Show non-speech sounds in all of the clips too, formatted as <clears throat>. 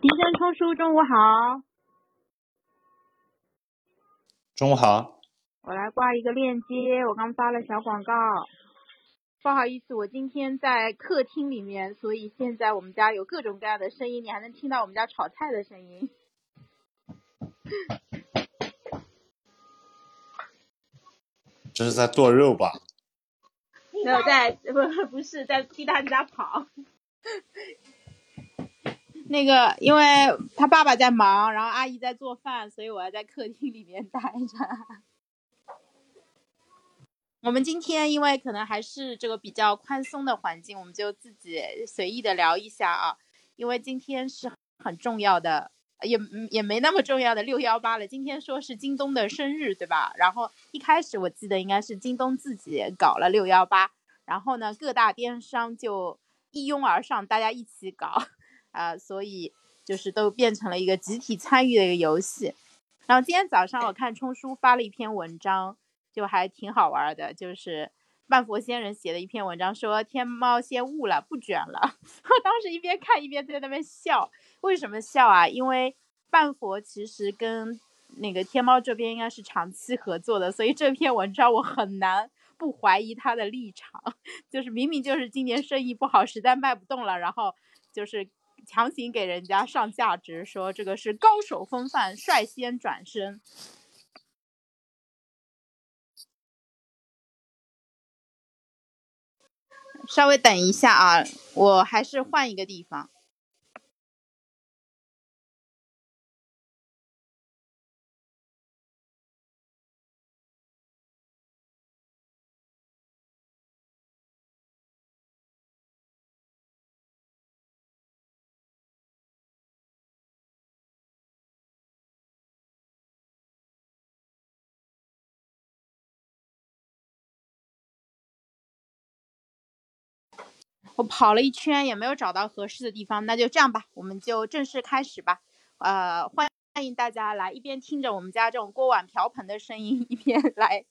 迪生冲叔，中午好。中午好。我来挂一个链接，我刚发了小广告。不好意思，我今天在客厅里面，所以现在我们家有各种各样的声音，你还能听到我们家炒菜的声音。<laughs> 这是在剁肉吧？没有在，不不是在替大家跑。那个，因为他爸爸在忙，然后阿姨在做饭，所以我要在客厅里面待着。我们今天因为可能还是这个比较宽松的环境，我们就自己随意的聊一下啊。因为今天是很重要的。也也没那么重要的六幺八了，今天说是京东的生日，对吧？然后一开始我记得应该是京东自己搞了六幺八，然后呢各大电商就一拥而上，大家一起搞，啊，所以就是都变成了一个集体参与的一个游戏。然后今天早上我看冲叔发了一篇文章，就还挺好玩的，就是半佛仙人写的一篇文章，说天猫先悟了，不卷了。<laughs> 我当时一边看一边在那边笑。为什么笑啊？因为半佛其实跟那个天猫这边应该是长期合作的，所以这篇文章我很难不怀疑他的立场。<laughs> 就是明明就是今年生意不好，实在卖不动了，然后就是强行给人家上价值，说这个是高手风范，率先转身。稍微等一下啊，我还是换一个地方。我跑了一圈也没有找到合适的地方，那就这样吧，我们就正式开始吧。呃，欢欢迎大家来，一边听着我们家这种锅碗瓢盆的声音，一边来，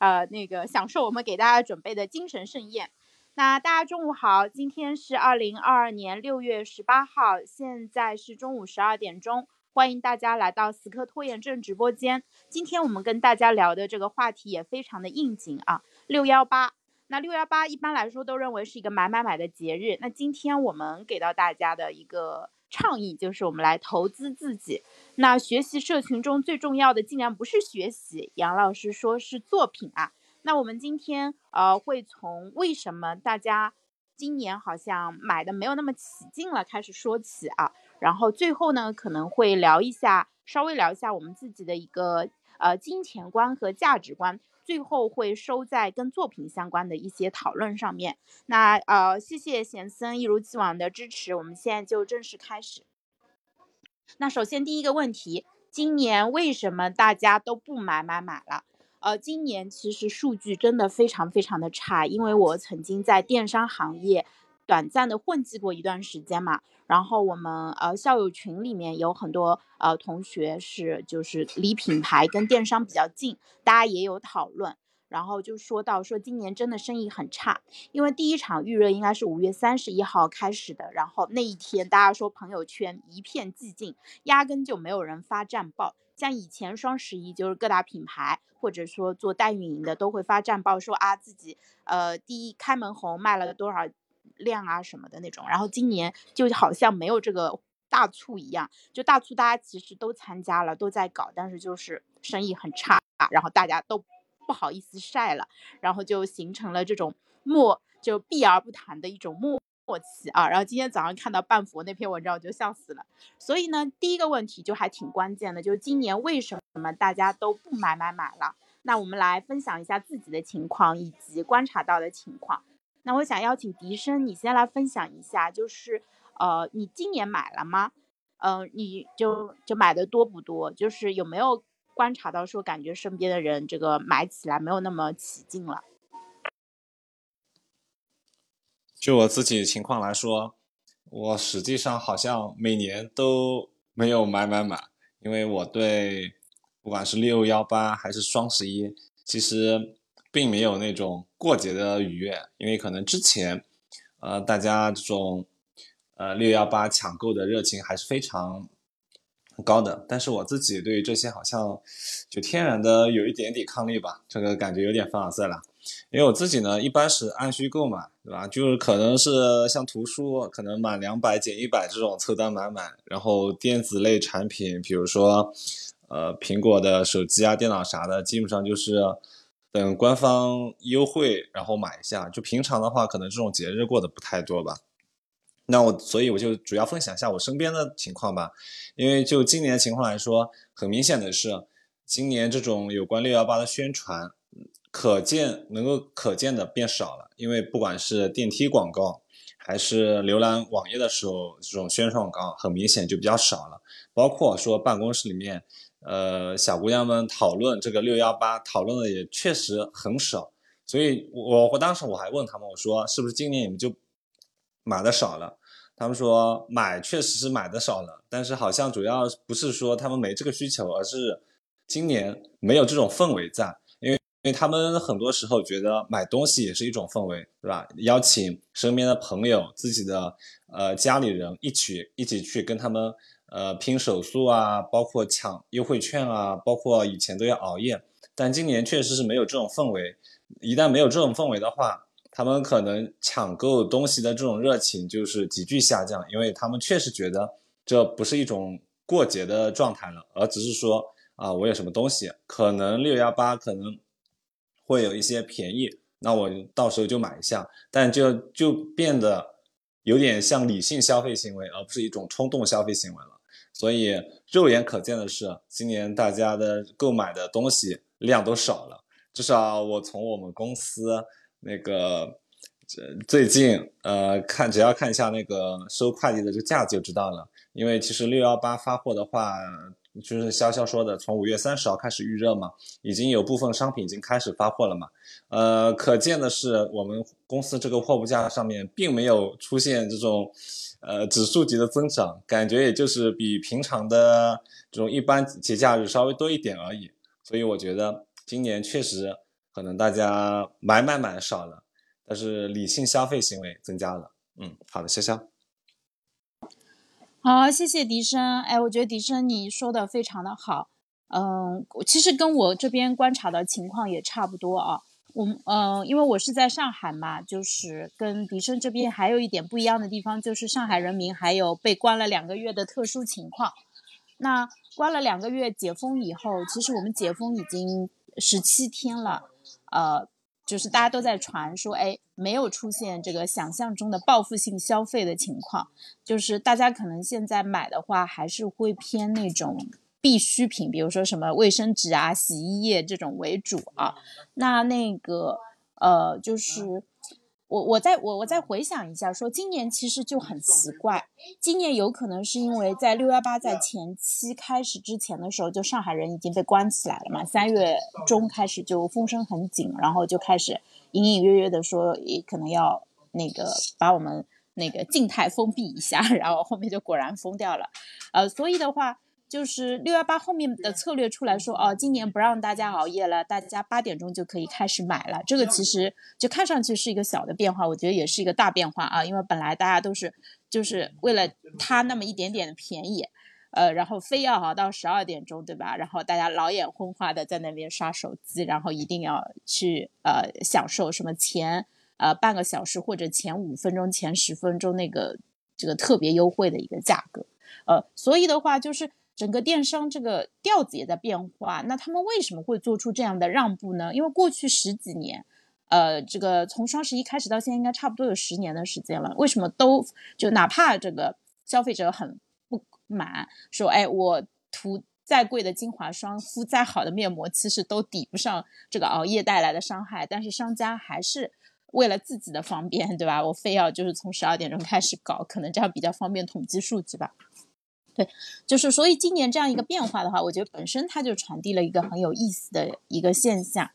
呃，那个享受我们给大家准备的精神盛宴。那大家中午好，今天是二零二二年六月十八号，现在是中午十二点钟，欢迎大家来到死磕拖延症直播间。今天我们跟大家聊的这个话题也非常的应景啊，六幺八。那六幺八一般来说都认为是一个买买买的节日。那今天我们给到大家的一个倡议就是，我们来投资自己。那学习社群中最重要的，竟然不是学习，杨老师说是作品啊。那我们今天呃会从为什么大家今年好像买的没有那么起劲了开始说起啊。然后最后呢可能会聊一下，稍微聊一下我们自己的一个呃金钱观和价值观。最后会收在跟作品相关的一些讨论上面。那呃，谢谢贤森一如既往的支持，我们现在就正式开始。那首先第一个问题，今年为什么大家都不买买买了？呃，今年其实数据真的非常非常的差，因为我曾经在电商行业。短暂的混迹过一段时间嘛，然后我们呃校友群里面有很多呃同学是就是离品牌跟电商比较近，大家也有讨论，然后就说到说今年真的生意很差，因为第一场预热应该是五月三十一号开始的，然后那一天大家说朋友圈一片寂静，压根就没有人发战报，像以前双十一就是各大品牌或者说做代运营的都会发战报说啊自己呃第一开门红卖了多少。量啊什么的那种，然后今年就好像没有这个大促一样，就大促大家其实都参加了，都在搞，但是就是生意很差，然后大家都不好意思晒了，然后就形成了这种默就避而不谈的一种默默契啊。然后今天早上看到半佛那篇文章，我就笑死了。所以呢，第一个问题就还挺关键的，就是今年为什么大家都不买买买了？那我们来分享一下自己的情况以及观察到的情况。那我想邀请笛声，你先来分享一下，就是，呃，你今年买了吗？嗯，你就就买的多不多？就是有没有观察到说，感觉身边的人这个买起来没有那么起劲了？就我自己情况来说，我实际上好像每年都没有买买买，因为我对不管是六幺八还是双十一，其实。并没有那种过节的愉悦，因为可能之前，呃，大家这种，呃六幺八抢购的热情还是非常高的。但是我自己对于这些好像就天然的有一点抵抗力吧，这个感觉有点凡尔赛了。因为我自己呢，一般是按需购买，对吧？就是可能是像图书，可能满两百减一百这种凑单买买，然后电子类产品，比如说，呃，苹果的手机啊、电脑啥的，基本上就是等官方优惠然后买一下。就平常的话，可能这种节日过得不太多吧。那我所以我就主要分享一下我身边的情况吧。因为就今年情况来说，很明显的是，今年这种有关六幺八的宣传。可见能够可见的变少了，因为不管是电梯广告，还是浏览网页的时候，这种宣传广告很明显就比较少了。包括说办公室里面，呃，小姑娘们讨论这个六幺八，讨论的也确实很少。所以，我我当时我还问他们，我说是不是今年你们就买的少了？他们说买确实是买的少了，但是好像主要不是说他们没这个需求，而是今年没有这种氛围在。因为因为他们很多时候觉得买东西也是一种氛围，对吧？邀请身边的朋友、自己的呃家里人一起一起去跟他们呃拼手速啊，包括抢优惠券啊，包括以前都要熬夜，但今年确实是没有这种氛围。一旦没有这种氛围的话，他们可能抢购东西的这种热情就是急剧下降，因为他们确实觉得这不是一种过节的状态了，而只是说啊，我有什么东西，可能六幺八可能。会有一些便宜，那我到时候就买一下，但就就变得有点像理性消费行为，而不是一种冲动消费行为了。所以肉眼可见的是，今年大家的购买的东西量都少了。至少我从我们公司那个最近呃看，只要看一下那个收快递的这个价就知道了。因为其实六幺八发货的话。就是潇潇说的，从五月三十号开始预热嘛，已经有部分商品已经开始发货了嘛。呃，可见的是，我们公司这个货物架上面并没有出现这种，呃，指数级的增长，感觉也就是比平常的这种一般节假日稍微多一点而已。所以我觉得今年确实可能大家买买买少了，但是理性消费行为增加了。嗯，好的，潇潇。好，谢谢笛声。哎，我觉得笛声你说的非常的好。嗯，其实跟我这边观察的情况也差不多啊。我嗯，因为我是在上海嘛，就是跟迪生这边还有一点不一样的地方，就是上海人民还有被关了两个月的特殊情况。那关了两个月解封以后，其实我们解封已经十七天了，呃。就是大家都在传说，哎，没有出现这个想象中的报复性消费的情况。就是大家可能现在买的话，还是会偏那种必需品，比如说什么卫生纸啊、洗衣液这种为主啊。那那个，呃，就是。我我再我我再回想一下，说今年其实就很奇怪，今年有可能是因为在六幺八在前期开始之前的时候，就上海人已经被关起来了嘛，三月中开始就风声很紧，然后就开始隐隐约约的说，也可能要那个把我们那个静态封闭一下，<laughs> 然后后面就果然封掉了，呃，所以的话。就是六幺八后面的策略出来说，哦，今年不让大家熬夜了，大家八点钟就可以开始买了。这个其实就看上去是一个小的变化，我觉得也是一个大变化啊。因为本来大家都是就是为了它那么一点点的便宜，呃，然后非要熬到十二点钟，对吧？然后大家老眼昏花的在那边刷手机，然后一定要去呃享受什么前呃半个小时或者前五分钟、前十分钟那个这个特别优惠的一个价格，呃，所以的话就是。整个电商这个调子也在变化，那他们为什么会做出这样的让步呢？因为过去十几年，呃，这个从双十一开始到现在，应该差不多有十年的时间了。为什么都就哪怕这个消费者很不满，说哎，我涂再贵的精华霜，敷再好的面膜，其实都抵不上这个熬夜带来的伤害，但是商家还是为了自己的方便，对吧？我非要就是从十二点钟开始搞，可能这样比较方便统计数据吧。对，就是所以今年这样一个变化的话，我觉得本身它就传递了一个很有意思的一个现象。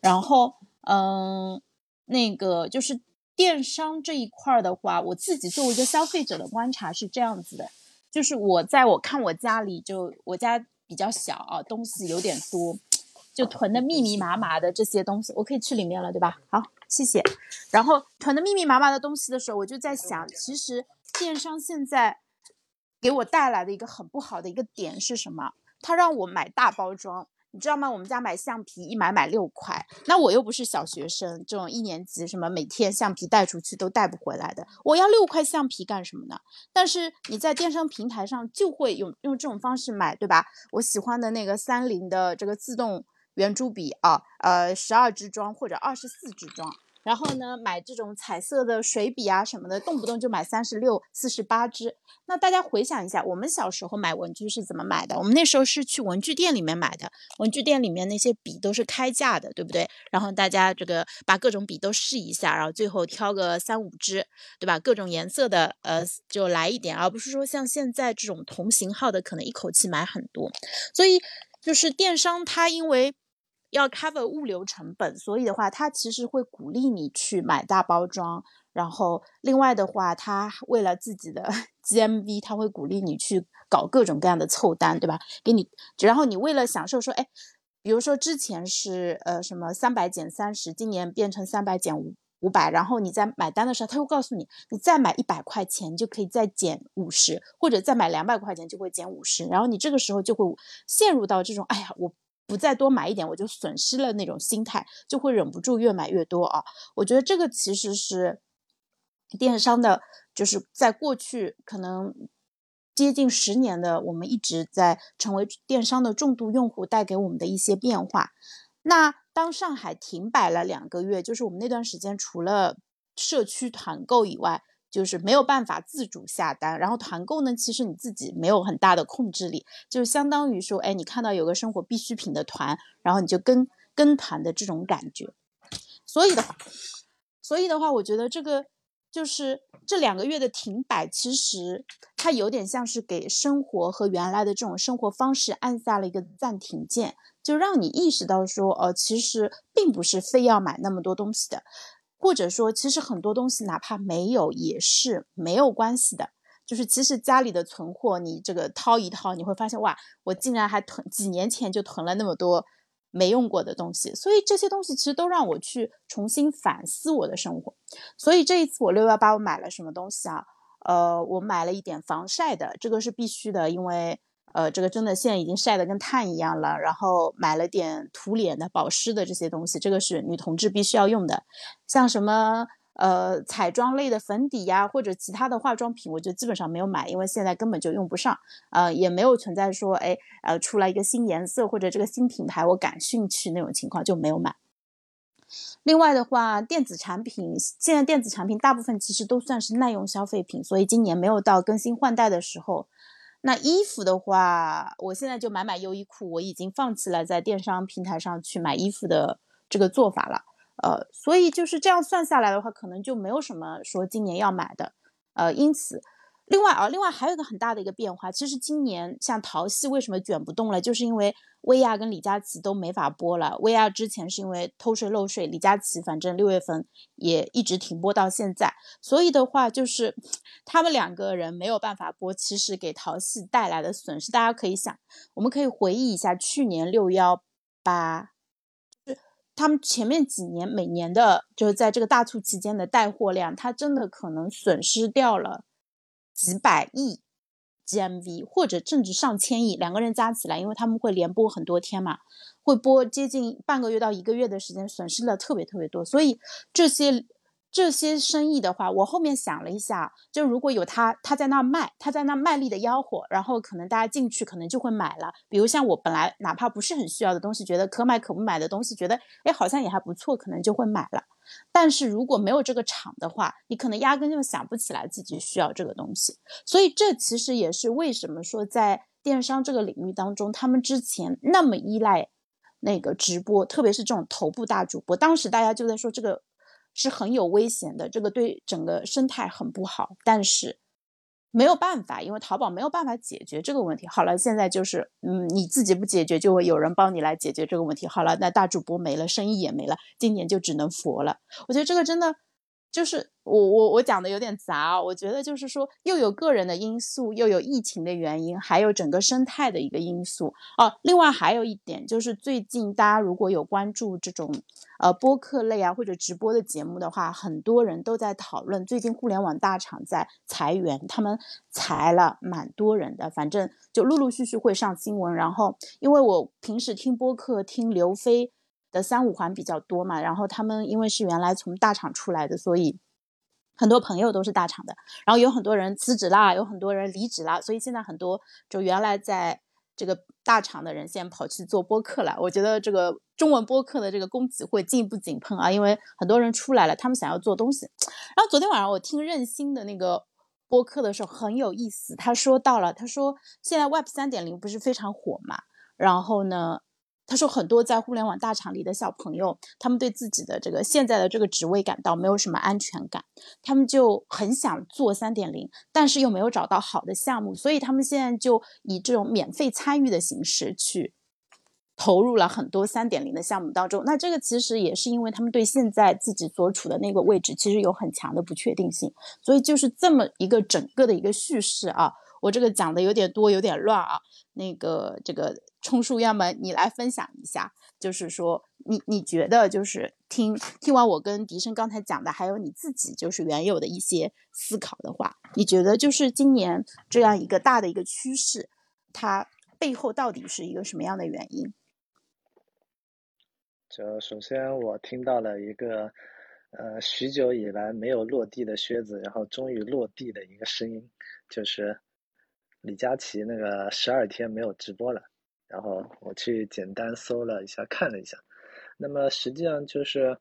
然后，嗯，那个就是电商这一块儿的话，我自己作为一个消费者的观察是这样子的，就是我在我看我家里，就我家比较小啊，东西有点多，就囤的密密麻麻的这些东西，我可以去里面了，对吧？好，谢谢。然后囤的密密麻麻的东西的时候，我就在想，其实。电商现在给我带来的一个很不好的一个点是什么？它让我买大包装。你知道吗？我们家买橡皮一买买六块，那我又不是小学生，这种一年级什么每天橡皮带出去都带不回来的，我要六块橡皮干什么呢？但是你在电商平台上就会用用这种方式买，对吧？我喜欢的那个三菱的这个自动圆珠笔啊，呃，十二支装或者二十四支装。然后呢，买这种彩色的水笔啊什么的，动不动就买三十六、四十八支。那大家回想一下，我们小时候买文具是怎么买的？我们那时候是去文具店里面买的，文具店里面那些笔都是开价的，对不对？然后大家这个把各种笔都试一下，然后最后挑个三五支，对吧？各种颜色的，呃，就来一点，而不是说像现在这种同型号的，可能一口气买很多。所以就是电商它因为。要 cover 物流成本，所以的话，它其实会鼓励你去买大包装。然后，另外的话，它为了自己的 <laughs> GMV，它会鼓励你去搞各种各样的凑单，对吧？给你，然后你为了享受说，哎，比如说之前是呃什么三百减三十，今年变成三百减五五百，然后你在买单的时候，他会告诉你，你再买一百块钱就可以再减五十，或者再买两百块钱就会减五十，然后你这个时候就会陷入到这种，哎呀，我。不再多买一点，我就损失了那种心态，就会忍不住越买越多啊！我觉得这个其实是电商的，就是在过去可能接近十年的，我们一直在成为电商的重度用户带给我们的一些变化。那当上海停摆了两个月，就是我们那段时间除了社区团购以外。就是没有办法自主下单，然后团购呢，其实你自己没有很大的控制力，就是相当于说，哎，你看到有个生活必需品的团，然后你就跟跟团的这种感觉。所以的话，所以的话，我觉得这个就是这两个月的停摆，其实它有点像是给生活和原来的这种生活方式按下了一个暂停键，就让你意识到说，呃，其实并不是非要买那么多东西的。或者说，其实很多东西哪怕没有也是没有关系的。就是其实家里的存货，你这个掏一掏，你会发现哇，我竟然还囤几年前就囤了那么多没用过的东西。所以这些东西其实都让我去重新反思我的生活。所以这一次我六幺八我买了什么东西啊？呃，我买了一点防晒的，这个是必须的，因为。呃，这个真的现在已经晒得跟炭一样了。然后买了点涂脸的、保湿的这些东西，这个是女同志必须要用的。像什么呃彩妆类的粉底呀，或者其他的化妆品，我就基本上没有买，因为现在根本就用不上。呃，也没有存在说，哎，呃，出来一个新颜色或者这个新品牌我感兴趣那种情况就没有买。另外的话，电子产品现在电子产品大部分其实都算是耐用消费品，所以今年没有到更新换代的时候。那衣服的话，我现在就买买优衣库，我已经放弃了在电商平台上去买衣服的这个做法了。呃，所以就是这样算下来的话，可能就没有什么说今年要买的。呃，因此。另外啊，另外还有一个很大的一个变化，其实今年像淘系为什么卷不动了，就是因为薇娅跟李佳琦都没法播了。薇娅之前是因为偷税漏税，李佳琦反正六月份也一直停播到现在，所以的话就是他们两个人没有办法播，其实给淘系带来的损失，大家可以想，我们可以回忆一下去年六幺八，是他们前面几年每年的，就是在这个大促期间的带货量，它真的可能损失掉了。几百亿 GMV，或者甚至上千亿，两个人加起来，因为他们会连播很多天嘛，会播接近半个月到一个月的时间，损失了特别特别多，所以这些。这些生意的话，我后面想了一下，就如果有他他在那卖，他在那卖力的吆喝，然后可能大家进去可能就会买了。比如像我本来哪怕不是很需要的东西，觉得可买可不买的东西，觉得哎好像也还不错，可能就会买了。但是如果没有这个厂的话，你可能压根就想不起来自己需要这个东西。所以这其实也是为什么说在电商这个领域当中，他们之前那么依赖那个直播，特别是这种头部大主播，当时大家就在说这个。是很有危险的，这个对整个生态很不好。但是没有办法，因为淘宝没有办法解决这个问题。好了，现在就是，嗯，你自己不解决，就会有人帮你来解决这个问题。好了，那大主播没了，生意也没了，今年就只能佛了。我觉得这个真的就是我我我讲的有点杂，我觉得就是说又有个人的因素，又有疫情的原因，还有整个生态的一个因素哦。另外还有一点就是最近大家如果有关注这种呃播客类啊或者直播的节目的话，很多人都在讨论最近互联网大厂在裁员，他们裁了蛮多人的，反正就陆陆续续会上新闻。然后因为我平时听播客听刘飞。的三五环比较多嘛，然后他们因为是原来从大厂出来的，所以很多朋友都是大厂的。然后有很多人辞职啦，有很多人离职啦，所以现在很多就原来在这个大厂的人，现在跑去做播客了。我觉得这个中文播客的这个供给会进一步井喷啊，因为很多人出来了，他们想要做东西。然后昨天晚上我听任心的那个播客的时候很有意思，他说到了，他说现在 Web 三点零不是非常火嘛，然后呢？他说，很多在互联网大厂里的小朋友，他们对自己的这个现在的这个职位感到没有什么安全感，他们就很想做三点零，但是又没有找到好的项目，所以他们现在就以这种免费参与的形式去投入了很多三点零的项目当中。那这个其实也是因为他们对现在自己所处的那个位置其实有很强的不确定性，所以就是这么一个整个的一个叙事啊。我这个讲的有点多，有点乱啊。那个这个冲叔，要么你来分享一下，就是说你你觉得就是听听完我跟笛声刚才讲的，还有你自己就是原有的一些思考的话，你觉得就是今年这样一个大的一个趋势，它背后到底是一个什么样的原因？就首先我听到了一个呃许久以来没有落地的靴子，然后终于落地的一个声音，就是。李佳琦那个十二天没有直播了，然后我去简单搜了一下，看了一下，那么实际上就是，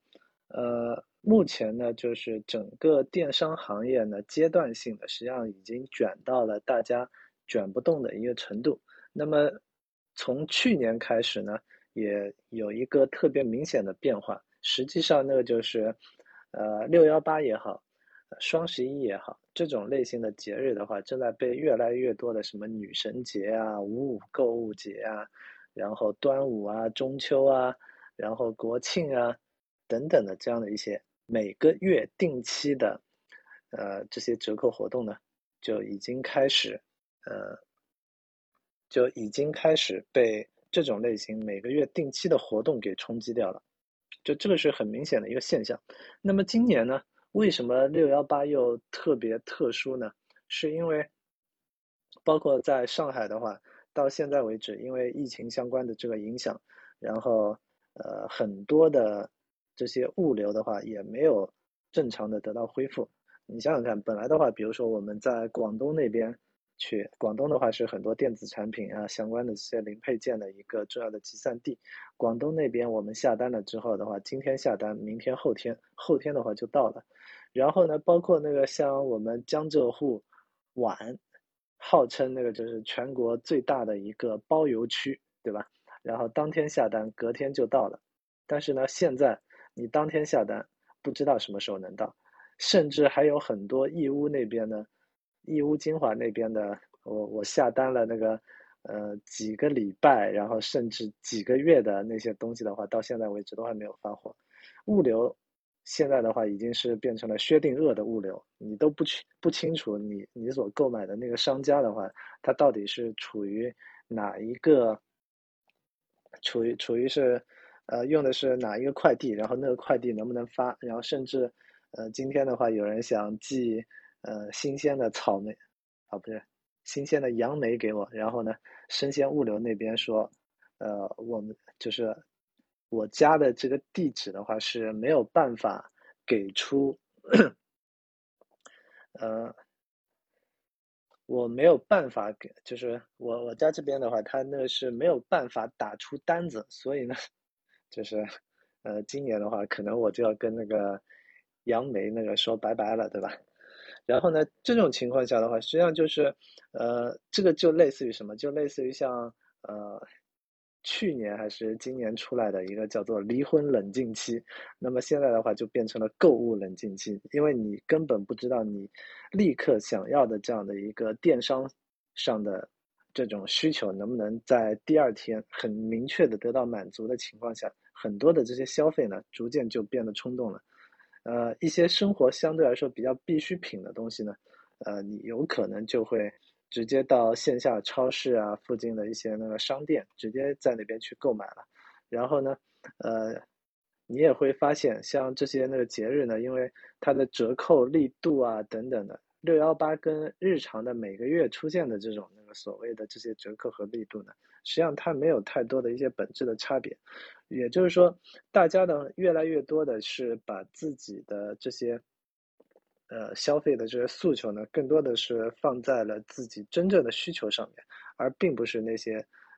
呃，目前呢，就是整个电商行业呢，阶段性的实际上已经卷到了大家卷不动的一个程度。那么从去年开始呢，也有一个特别明显的变化，实际上那个就是，呃，六幺八也好。双十一也好，这种类型的节日的话，正在被越来越多的什么女神节啊、五五购物节啊，然后端午啊、中秋啊，然后国庆啊等等的这样的一些每个月定期的，呃，这些折扣活动呢，就已经开始，呃，就已经开始被这种类型每个月定期的活动给冲击掉了，就这个是很明显的一个现象。那么今年呢？为什么六幺八又特别特殊呢？是因为，包括在上海的话，到现在为止，因为疫情相关的这个影响，然后呃很多的这些物流的话也没有正常的得到恢复。你想想看，本来的话，比如说我们在广东那边。去广东的话是很多电子产品啊相关的这些零配件的一个重要的集散地。广东那边我们下单了之后的话，今天下单，明天后天后天的话就到了。然后呢，包括那个像我们江浙沪皖，号称那个就是全国最大的一个包邮区，对吧？然后当天下单，隔天就到了。但是呢，现在你当天下单，不知道什么时候能到，甚至还有很多义乌那边的。义乌金华那边的，我我下单了那个，呃，几个礼拜，然后甚至几个月的那些东西的话，到现在为止都还没有发货。物流现在的话已经是变成了薛定谔的物流，你都不清不清楚你你所购买的那个商家的话，他到底是处于哪一个，处于处于是，呃，用的是哪一个快递，然后那个快递能不能发，然后甚至，呃，今天的话有人想寄。呃，新鲜的草莓，啊，不是，新鲜的杨梅给我。然后呢，生鲜物流那边说，呃，我们就是我家的这个地址的话是没有办法给出，呃，我没有办法给，就是我我家这边的话，他那个是没有办法打出单子，所以呢，就是，呃，今年的话，可能我就要跟那个杨梅那个说拜拜了，对吧？然后呢，这种情况下的话，实际上就是，呃，这个就类似于什么？就类似于像呃，去年还是今年出来的一个叫做离婚冷静期。那么现在的话，就变成了购物冷静期，因为你根本不知道你立刻想要的这样的一个电商上的这种需求能不能在第二天很明确的得到满足的情况下，很多的这些消费呢，逐渐就变得冲动了。呃，一些生活相对来说比较必需品的东西呢，呃，你有可能就会直接到线下超市啊，附近的一些那个商店，直接在那边去购买了。然后呢，呃，你也会发现，像这些那个节日呢，因为它的折扣力度啊等等的，六幺八跟日常的每个月出现的这种那个所谓的这些折扣和力度呢。实际上它没有太多的一些本质的差别，也就是说，大家呢越来越多的是把自己的这些，呃消费的这些诉求呢，更多的是放在了自己真正的需求上面，而并不是那些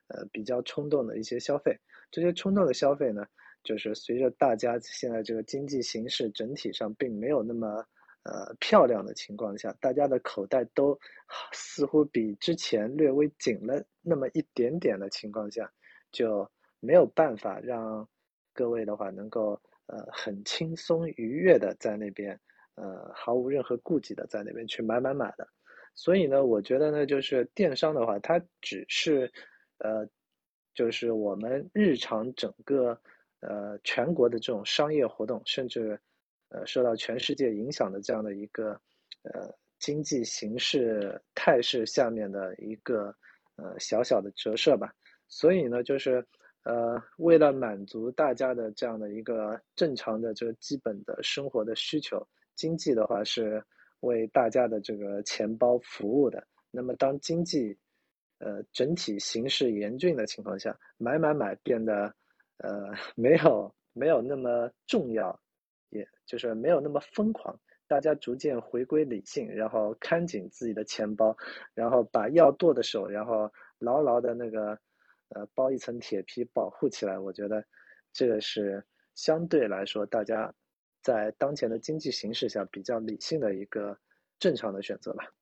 呃比较冲动的一些消费。这些冲动的消费呢，就是随着大家现在这个经济形势整体上并没有那么。呃，漂亮的情况下，大家的口袋都似乎比之前略微紧了那么一点点的情况下，就没有办法让各位的话能够呃很轻松愉悦的在那边呃毫无任何顾忌的在那边去买买买的。所以呢，我觉得呢，就是电商的话，它只是呃，就是我们日常整个呃全国的这种商业活动，甚至。呃，受到全世界影响的这样的一个呃经济形势态势下面的一个呃小小的折射吧。所以呢，就是呃为了满足大家的这样的一个正常的这个基本的生活的需求，经济的话是为大家的这个钱包服务的。那么当经济呃整体形势严峻的情况下，买买买变得呃没有没有那么重要。也就是没有那么疯狂，大家逐渐回归理性，然后看紧自己的钱包，然后把要剁的手，然后牢牢的那个呃包一层铁皮保护起来。我觉得这个是相对来说大家在当前的经济形势下比较理性的一个正常的选择吧。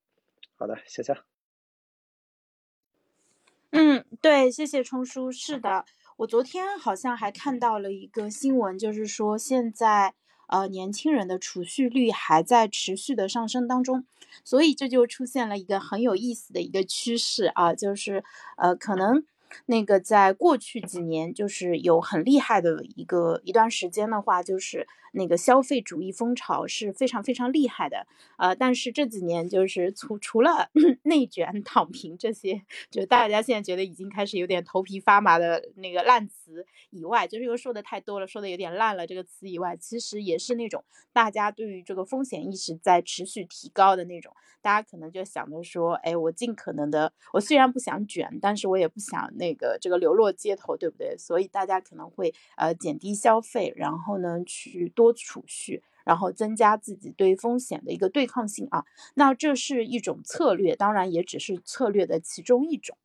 好的，谢谢。嗯，对，谢谢冲叔。是的，我昨天好像还看到了一个新闻，就是说现在。呃，年轻人的储蓄率还在持续的上升当中，所以这就出现了一个很有意思的一个趋势啊，就是呃，可能那个在过去几年，就是有很厉害的一个一段时间的话，就是那个消费主义风潮是非常非常厉害的，呃，但是这几年就是除除了 <clears throat> 内卷、躺平这些，就大家现在觉得已经开始有点头皮发麻的那个烂词。以外，就是又说的太多了，说的有点烂了。这个词以外，其实也是那种大家对于这个风险意识在持续提高的那种。大家可能就想着说，哎，我尽可能的，我虽然不想卷，但是我也不想那个这个流落街头，对不对？所以大家可能会呃减低消费，然后呢去多储蓄，然后增加自己对风险的一个对抗性啊。那这是一种策略，当然也只是策略的其中一种。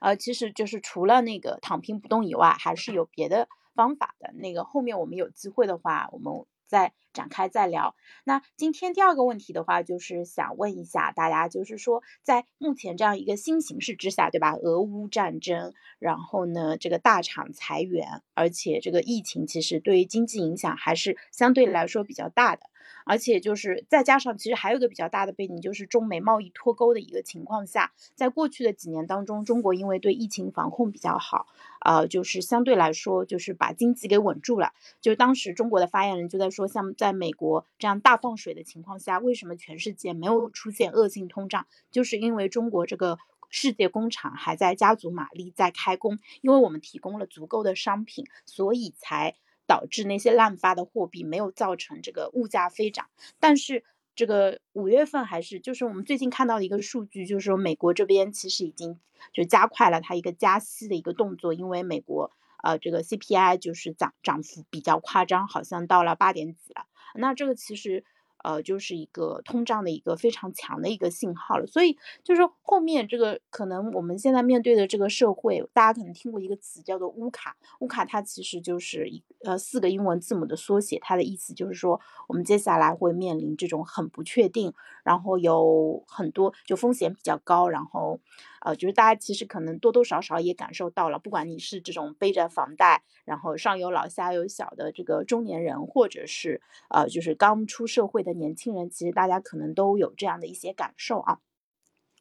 呃，其实就是除了那个躺平不动以外，还是有别的方法的。那个后面我们有机会的话，我们再展开再聊。那今天第二个问题的话，就是想问一下大家，就是说在目前这样一个新形势之下，对吧？俄乌战争，然后呢，这个大厂裁员，而且这个疫情其实对于经济影响还是相对来说比较大的。而且就是再加上，其实还有一个比较大的背景，就是中美贸易脱钩的一个情况下，在过去的几年当中，中国因为对疫情防控比较好，呃，就是相对来说就是把经济给稳住了。就当时中国的发言人就在说，像在美国这样大放水的情况下，为什么全世界没有出现恶性通胀？就是因为中国这个世界工厂还在加足马力在开工，因为我们提供了足够的商品，所以才。导致那些滥发的货币没有造成这个物价飞涨，但是这个五月份还是就是我们最近看到的一个数据，就是说美国这边其实已经就加快了它一个加息的一个动作，因为美国呃这个 CPI 就是涨涨幅比较夸张，好像到了八点几了，那这个其实。呃，就是一个通胀的一个非常强的一个信号了，所以就是后面这个可能我们现在面对的这个社会，大家可能听过一个词叫做乌卡，乌卡它其实就是一呃四个英文字母的缩写，它的意思就是说我们接下来会面临这种很不确定，然后有很多就风险比较高，然后。呃，就是大家其实可能多多少少也感受到了，不管你是这种背着房贷，然后上有老下有小的这个中年人，或者是呃，就是刚出社会的年轻人，其实大家可能都有这样的一些感受啊。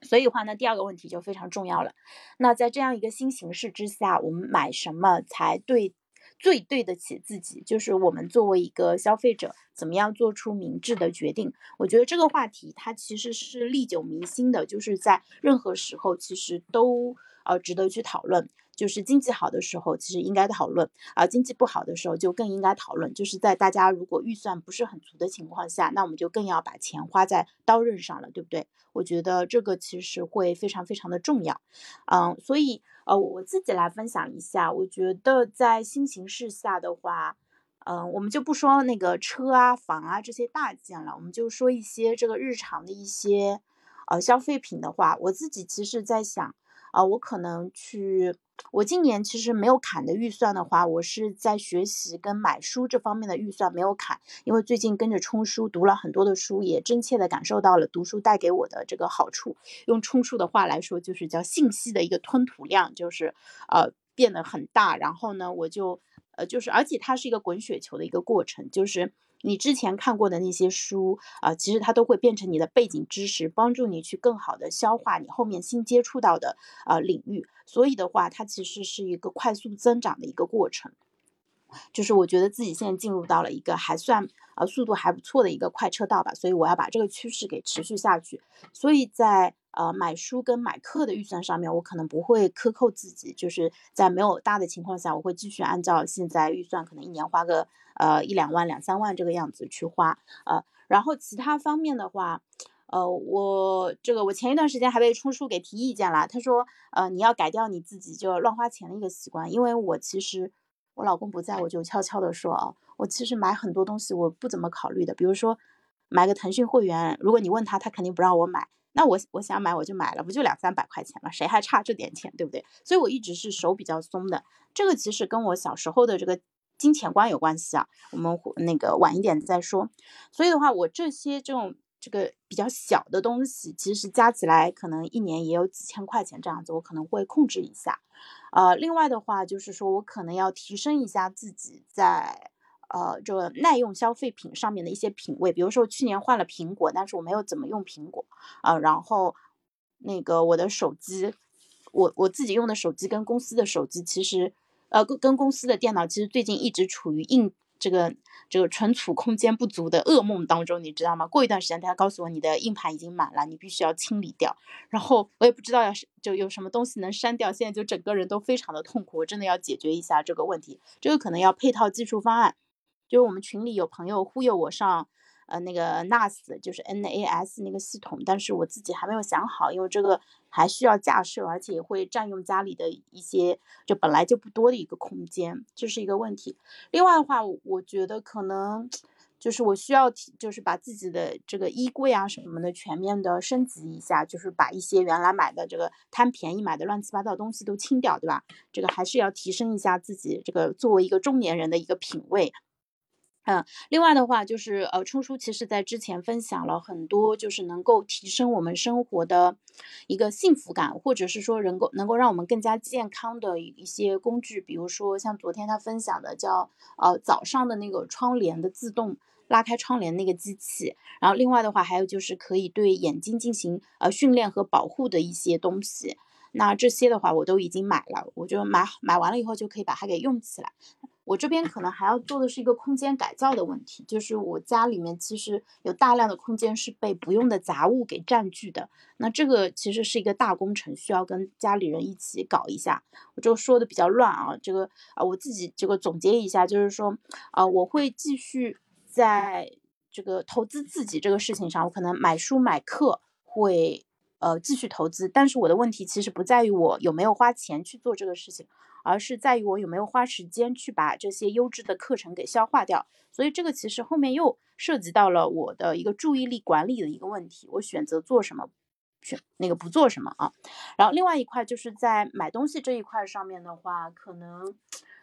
所以的话呢，第二个问题就非常重要了。那在这样一个新形势之下，我们买什么才对最对得起自己，就是我们作为一个消费者，怎么样做出明智的决定？我觉得这个话题它其实是历久弥新的，就是在任何时候其实都呃值得去讨论。就是经济好的时候，其实应该讨论；而经济不好的时候，就更应该讨论。就是在大家如果预算不是很足的情况下，那我们就更要把钱花在刀刃上了，对不对？我觉得这个其实会非常非常的重要。嗯，所以呃，我自己来分享一下，我觉得在新形势下的话，嗯，我们就不说那个车啊、房啊这些大件了，我们就说一些这个日常的一些呃消费品的话，我自己其实在想啊，我可能去。我今年其实没有砍的预算的话，我是在学习跟买书这方面的预算没有砍，因为最近跟着冲书读了很多的书，也真切的感受到了读书带给我的这个好处。用冲书的话来说，就是叫信息的一个吞吐量，就是呃变得很大。然后呢，我就呃就是而且它是一个滚雪球的一个过程，就是。你之前看过的那些书啊，其实它都会变成你的背景知识，帮助你去更好的消化你后面新接触到的呃领域。所以的话，它其实是一个快速增长的一个过程。就是我觉得自己现在进入到了一个还算呃速度还不错的一个快车道吧，所以我要把这个趋势给持续下去。所以在呃买书跟买课的预算上面，我可能不会克扣自己，就是在没有大的情况下，我会继续按照现在预算，可能一年花个。呃，一两万、两三万这个样子去花，呃，然后其他方面的话，呃，我这个我前一段时间还被冲叔给提意见了，他说，呃，你要改掉你自己就乱花钱的一个习惯，因为我其实我老公不在，我就悄悄的说啊，我其实买很多东西我不怎么考虑的，比如说买个腾讯会员，如果你问他，他肯定不让我买，那我我想买我就买了，不就两三百块钱吗？谁还差这点钱，对不对？所以我一直是手比较松的，这个其实跟我小时候的这个。金钱观有关系啊，我们那个晚一点再说。所以的话，我这些这种这个比较小的东西，其实加起来可能一年也有几千块钱这样子，我可能会控制一下。呃，另外的话就是说我可能要提升一下自己在呃这个耐用消费品上面的一些品味。比如说去年换了苹果，但是我没有怎么用苹果啊。然后那个我的手机，我我自己用的手机跟公司的手机其实。呃，跟跟公司的电脑其实最近一直处于硬这个这个存储空间不足的噩梦当中，你知道吗？过一段时间，他告诉我你的硬盘已经满了，你必须要清理掉。然后我也不知道要是就有什么东西能删掉，现在就整个人都非常的痛苦，我真的要解决一下这个问题。这个可能要配套技术方案，就是我们群里有朋友忽悠我上。呃，那个 NAS 就是 NAS 那个系统，但是我自己还没有想好，因为这个还需要架设，而且会占用家里的一些就本来就不多的一个空间，这是一个问题。另外的话，我觉得可能就是我需要提就是把自己的这个衣柜啊什么的全面的升级一下，就是把一些原来买的这个贪便宜买的乱七八糟东西都清掉，对吧？这个还是要提升一下自己这个作为一个中年人的一个品味。嗯，另外的话就是，呃，冲叔其实在之前分享了很多，就是能够提升我们生活的一个幸福感，或者是说能够能够让我们更加健康的一些工具，比如说像昨天他分享的叫，呃，早上的那个窗帘的自动拉开窗帘那个机器，然后另外的话还有就是可以对眼睛进行呃训练和保护的一些东西，那这些的话我都已经买了，我就买买完了以后就可以把它给用起来。我这边可能还要做的是一个空间改造的问题，就是我家里面其实有大量的空间是被不用的杂物给占据的，那这个其实是一个大工程，需要跟家里人一起搞一下。我就说的比较乱啊，这个啊我自己这个总结一下，就是说啊我会继续在这个投资自己这个事情上，我可能买书买课会呃继续投资，但是我的问题其实不在于我有没有花钱去做这个事情。而是在于我有没有花时间去把这些优质的课程给消化掉，所以这个其实后面又涉及到了我的一个注意力管理的一个问题，我选择做什么，选那个不做什么啊。然后另外一块就是在买东西这一块上面的话，可能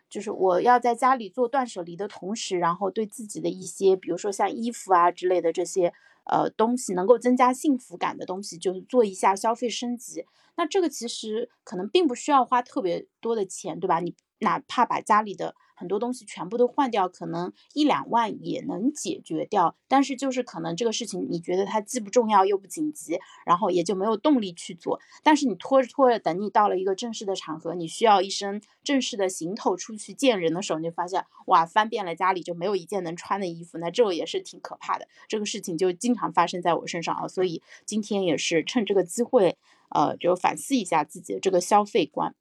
就是我要在家里做断舍离的同时，然后对自己的一些，比如说像衣服啊之类的这些。呃，东西能够增加幸福感的东西，就是做一下消费升级。那这个其实可能并不需要花特别多的钱，对吧？你哪怕把家里的很多东西全部都换掉，可能一两万也能解决掉。但是就是可能这个事情你觉得它既不重要又不紧急，然后也就没有动力去做。但是你拖着拖着，等你到了一个正式的场合，你需要一身正式的行头出去见人的时候，你就发现哇，翻遍了家里就没有一件能穿的衣服，那这个也是挺可怕的。这个事情就经常发生在我身上啊，所以今天也是趁这个机会，呃，就反思一下自己的这个消费观。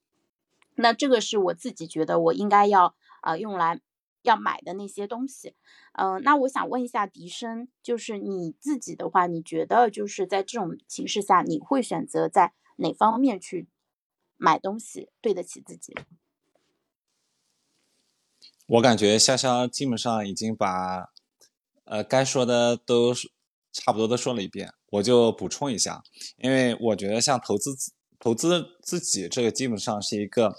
那这个是我自己觉得我应该要啊用来要买的那些东西，嗯，那我想问一下笛声，就是你自己的话，你觉得就是在这种形势下，你会选择在哪方面去买东西对得起自己？我感觉潇潇基本上已经把呃该说的都差不多都说了一遍，我就补充一下，因为我觉得像投资。投资自己这个基本上是一个，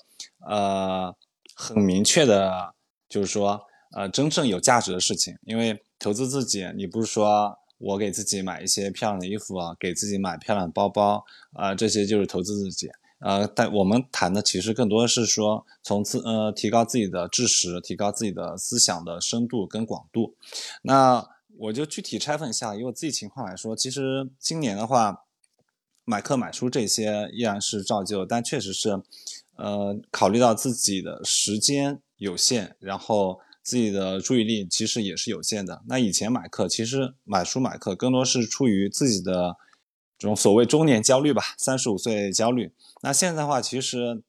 呃，很明确的，就是说，呃，真正有价值的事情。因为投资自己，你不是说我给自己买一些漂亮的衣服啊，给自己买漂亮的包包啊，这些就是投资自己。呃，但我们谈的其实更多的是说，从自呃提高自己的知识，提高自己的思想的深度跟广度。那我就具体拆分一下，以我自己情况来说，其实今年的话。买课买书这些依然是照旧，但确实是，呃，考虑到自己的时间有限，然后自己的注意力其实也是有限的。那以前买课，其实买书买课更多是出于自己的这种所谓中年焦虑吧，三十五岁焦虑。那现在的话，其实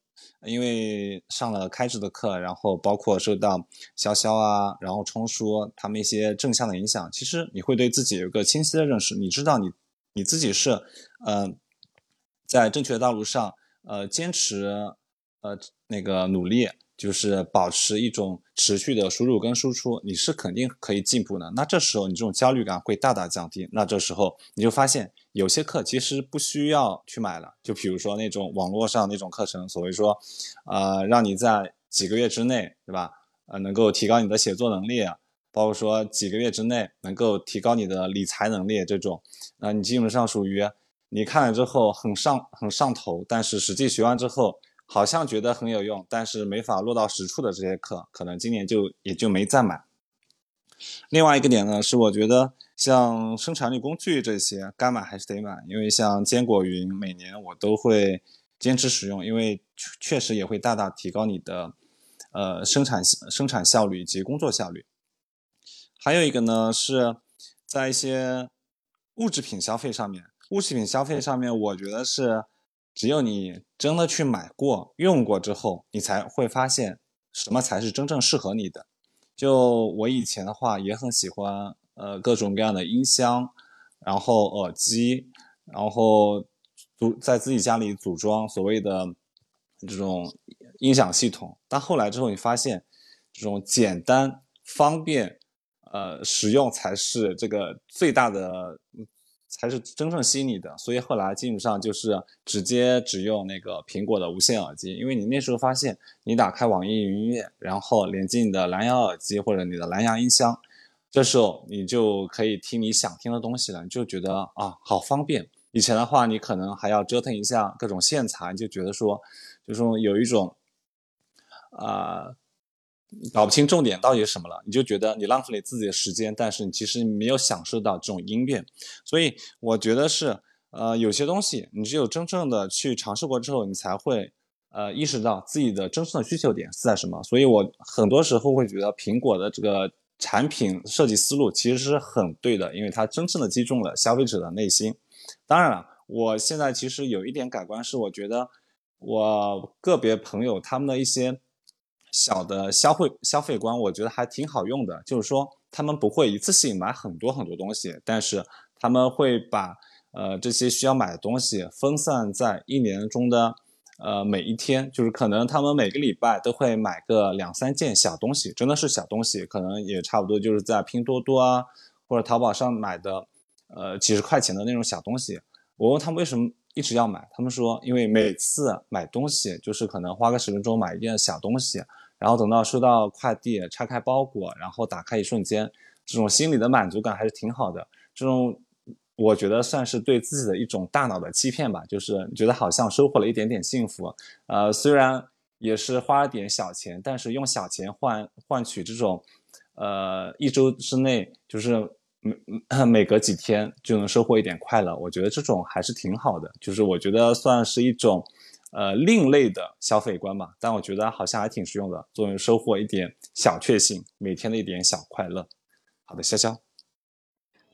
因为上了开智的课，然后包括受到潇潇啊，然后冲叔他们一些正向的影响，其实你会对自己有一个清晰的认识，你知道你你自己是，嗯。在正确的道路上，呃，坚持，呃，那个努力，就是保持一种持续的输入跟输出，你是肯定可以进步的。那这时候你这种焦虑感会大大降低。那这时候你就发现，有些课其实不需要去买了。就比如说那种网络上那种课程，所谓说，呃，让你在几个月之内，对吧？呃，能够提高你的写作能力，包括说几个月之内能够提高你的理财能力这种，那你基本上属于。你看了之后很上很上头，但是实际学完之后好像觉得很有用，但是没法落到实处的这些课，可能今年就也就没再买。另外一个点呢，是我觉得像生产力工具这些该买还是得买，因为像坚果云每年我都会坚持使用，因为确实也会大大提高你的呃生产生产效率以及工作效率。还有一个呢，是在一些物质品消费上面。物质品消费上面，我觉得是只有你真的去买过、用过之后，你才会发现什么才是真正适合你的。就我以前的话，也很喜欢呃各种各样的音箱，然后耳机，然后组在自己家里组装所谓的这种音响系统。但后来之后，你发现这种简单、方便、呃实用才是这个最大的。才是真正吸引你的，所以后来基本上就是直接只用那个苹果的无线耳机，因为你那时候发现，你打开网易云音乐，然后连接你的蓝牙耳机或者你的蓝牙音箱，这时候你就可以听你想听的东西了，你就觉得啊好方便。以前的话，你可能还要折腾一下各种线材，就觉得说，就说有一种，啊。搞不清重点到底是什么了，你就觉得你浪费了自己的时间，但是你其实没有享受到这种音乐，所以我觉得是，呃，有些东西你只有真正的去尝试过之后，你才会，呃，意识到自己的真正的需求点是在什么。所以我很多时候会觉得苹果的这个产品设计思路其实是很对的，因为它真正的击中了消费者的内心。当然了，我现在其实有一点改观，是我觉得我个别朋友他们的一些。小的消费消费观，我觉得还挺好用的。就是说，他们不会一次性买很多很多东西，但是他们会把呃这些需要买的东西分散在一年中的呃每一天。就是可能他们每个礼拜都会买个两三件小东西，真的是小东西，可能也差不多就是在拼多多啊或者淘宝上买的呃几十块钱的那种小东西。我问他们为什么一直要买，他们说因为每次买东西就是可能花个十分钟买一件小东西。然后等到收到快递、拆开包裹，然后打开一瞬间，这种心理的满足感还是挺好的。这种我觉得算是对自己的一种大脑的欺骗吧，就是觉得好像收获了一点点幸福。呃，虽然也是花了点小钱，但是用小钱换换取这种，呃，一周之内就是每每隔几天就能收获一点快乐，我觉得这种还是挺好的，就是我觉得算是一种，呃，另类的消费观吧。但我觉得好像还挺实用的，作为收获一点小确幸，每天的一点小快乐。好的，潇潇。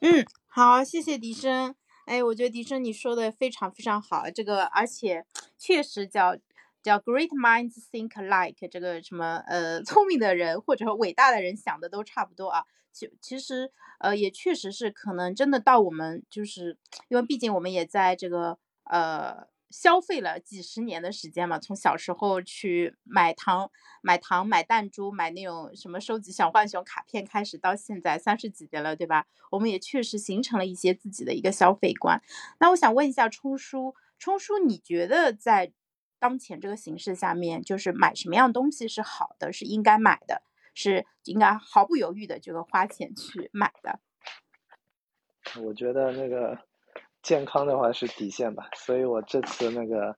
嗯，好，谢谢笛声。哎，我觉得笛声你说的非常非常好，这个而且确实叫叫 great minds think alike，这个什么呃聪明的人或者伟大的人想的都差不多啊。其其实呃也确实是可能真的到我们就是因为毕竟我们也在这个呃。消费了几十年的时间嘛，从小时候去买糖、买糖、买弹珠、买那种什么收集小浣熊卡片开始，到现在三十几年了，对吧？我们也确实形成了一些自己的一个消费观。那我想问一下冲叔，冲叔，你觉得在当前这个形势下面，就是买什么样东西是好的，是应该买的，是应该毫不犹豫的这个花钱去买的？我觉得那个。健康的话是底线吧，所以我这次那个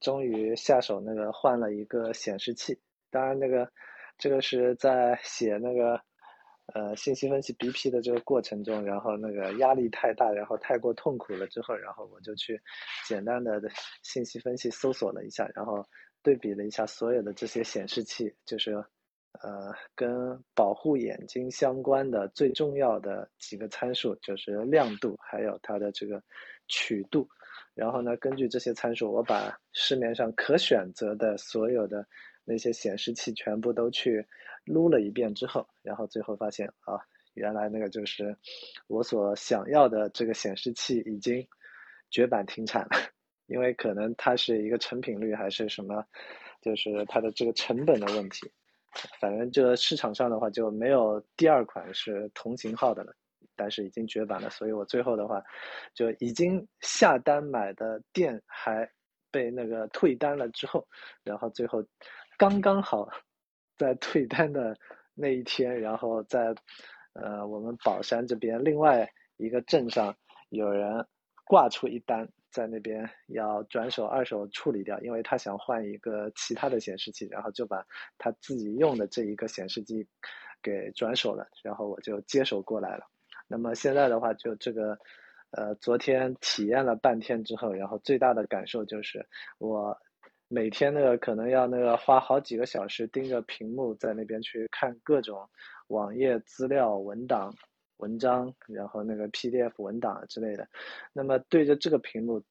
终于下手那个换了一个显示器。当然，那个这个是在写那个呃信息分析 BP 的这个过程中，然后那个压力太大，然后太过痛苦了之后，然后我就去简单的信息分析搜索了一下，然后对比了一下所有的这些显示器，就是。呃，跟保护眼睛相关的最重要的几个参数就是亮度，还有它的这个曲度。然后呢，根据这些参数，我把市面上可选择的所有的那些显示器全部都去撸了一遍之后，然后最后发现啊，原来那个就是我所想要的这个显示器已经绝版停产了，因为可能它是一个成品率还是什么，就是它的这个成本的问题。反正这市场上的话就没有第二款是同型号的了，但是已经绝版了，所以我最后的话就已经下单买的店还被那个退单了之后，然后最后刚刚好在退单的那一天，然后在呃我们宝山这边另外一个镇上有人挂出一单。在那边要转手二手处理掉，因为他想换一个其他的显示器，然后就把他自己用的这一个显示器给转手了，然后我就接手过来了。那么现在的话，就这个，呃，昨天体验了半天之后，然后最大的感受就是，我每天那个可能要那个花好几个小时盯着屏幕在那边去看各种网页资料文档。文章，然后那个 PDF 文档之类的，那么对着这个屏幕，